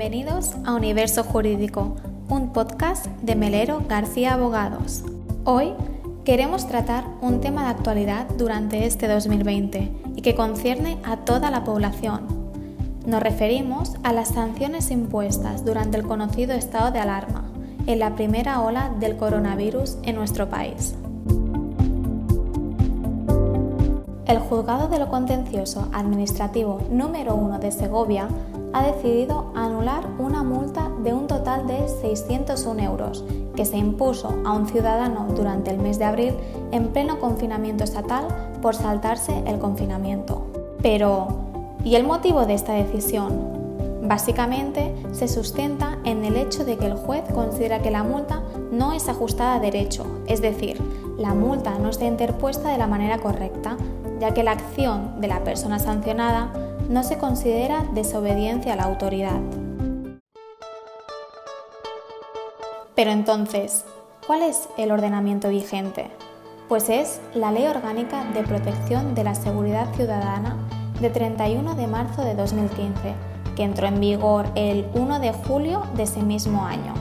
Bienvenidos a Universo Jurídico, un podcast de Melero García Abogados. Hoy queremos tratar un tema de actualidad durante este 2020 y que concierne a toda la población. Nos referimos a las sanciones impuestas durante el conocido estado de alarma en la primera ola del coronavirus en nuestro país. El Juzgado de lo Contencioso Administrativo número 1 de Segovia ha decidido anular una multa de un total de 601 euros que se impuso a un ciudadano durante el mes de abril en pleno confinamiento estatal por saltarse el confinamiento. Pero, ¿y el motivo de esta decisión? Básicamente se sustenta en el hecho de que el juez considera que la multa no es ajustada a derecho, es decir, la multa no está interpuesta de la manera correcta, ya que la acción de la persona sancionada no se considera desobediencia a la autoridad. Pero entonces, ¿cuál es el ordenamiento vigente? Pues es la Ley Orgánica de Protección de la Seguridad Ciudadana de 31 de marzo de 2015, que entró en vigor el 1 de julio de ese mismo año.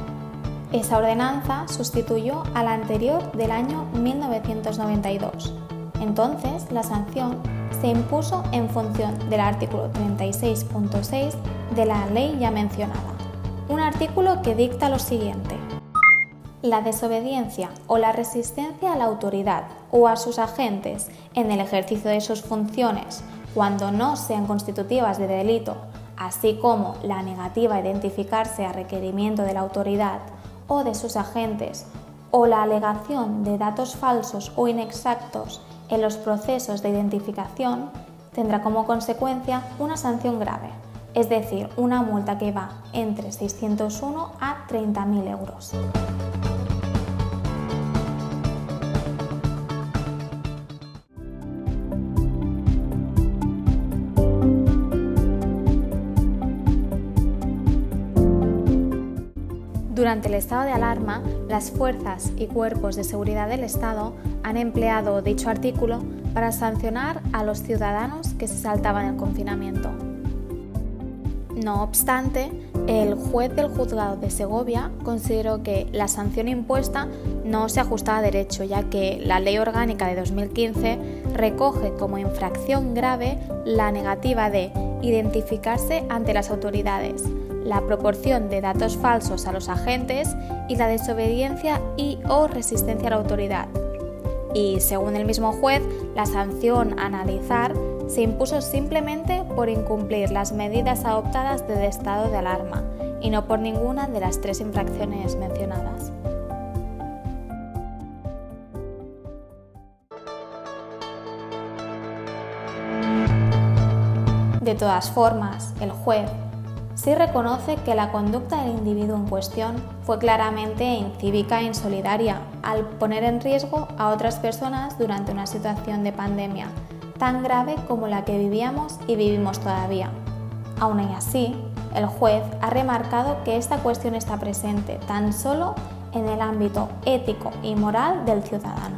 Esa ordenanza sustituyó a la anterior del año 1992 entonces, la sanción se impuso en función del artículo 36.6 de la ley ya mencionada. Un artículo que dicta lo siguiente. La desobediencia o la resistencia a la autoridad o a sus agentes en el ejercicio de sus funciones cuando no sean constitutivas de delito, así como la negativa a identificarse a requerimiento de la autoridad o de sus agentes, o la alegación de datos falsos o inexactos en los procesos de identificación tendrá como consecuencia una sanción grave, es decir, una multa que va entre 601 a 30.000 euros. Durante el estado de alarma, las fuerzas y cuerpos de seguridad del Estado han empleado dicho artículo para sancionar a los ciudadanos que se saltaban el confinamiento. No obstante, el juez del juzgado de Segovia consideró que la sanción impuesta no se ajustaba a derecho, ya que la ley orgánica de 2015 recoge como infracción grave la negativa de identificarse ante las autoridades, la proporción de datos falsos a los agentes y la desobediencia y o resistencia a la autoridad. Y según el mismo juez, la sanción a analizar se impuso simplemente por incumplir las medidas adoptadas del estado de alarma y no por ninguna de las tres infracciones mencionadas. De todas formas, el juez sí reconoce que la conducta del individuo en cuestión fue claramente incívica e insolidaria al poner en riesgo a otras personas durante una situación de pandemia tan grave como la que vivíamos y vivimos todavía. Aún así, el juez ha remarcado que esta cuestión está presente tan solo en el ámbito ético y moral del ciudadano.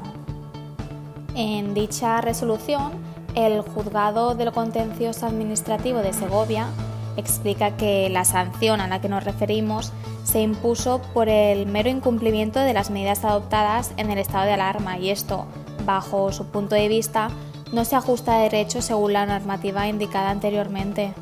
En dicha resolución, el Juzgado de lo Contencioso Administrativo de Segovia explica que la sanción a la que nos referimos se impuso por el mero incumplimiento de las medidas adoptadas en el estado de alarma y esto, bajo su punto de vista, no se ajusta a derecho según la normativa indicada anteriormente.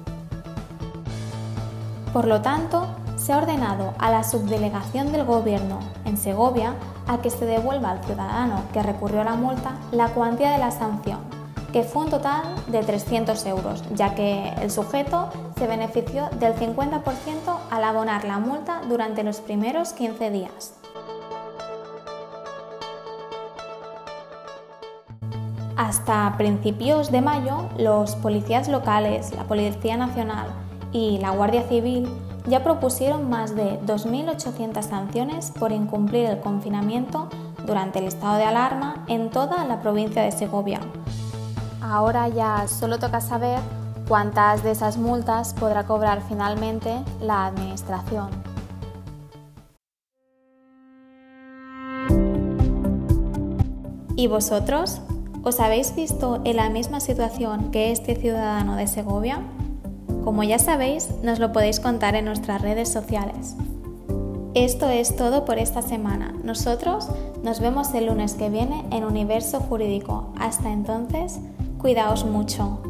Por lo tanto, se ha ordenado a la subdelegación del Gobierno en Segovia a que se devuelva al ciudadano que recurrió a la multa la cuantía de la sanción que fue un total de 300 euros, ya que el sujeto se benefició del 50% al abonar la multa durante los primeros 15 días. Hasta principios de mayo, los policías locales, la Policía Nacional y la Guardia Civil ya propusieron más de 2.800 sanciones por incumplir el confinamiento durante el estado de alarma en toda la provincia de Segovia, Ahora ya solo toca saber cuántas de esas multas podrá cobrar finalmente la Administración. ¿Y vosotros? ¿Os habéis visto en la misma situación que este ciudadano de Segovia? Como ya sabéis, nos lo podéis contar en nuestras redes sociales. Esto es todo por esta semana. Nosotros nos vemos el lunes que viene en Universo Jurídico. Hasta entonces, cuidaos mucho.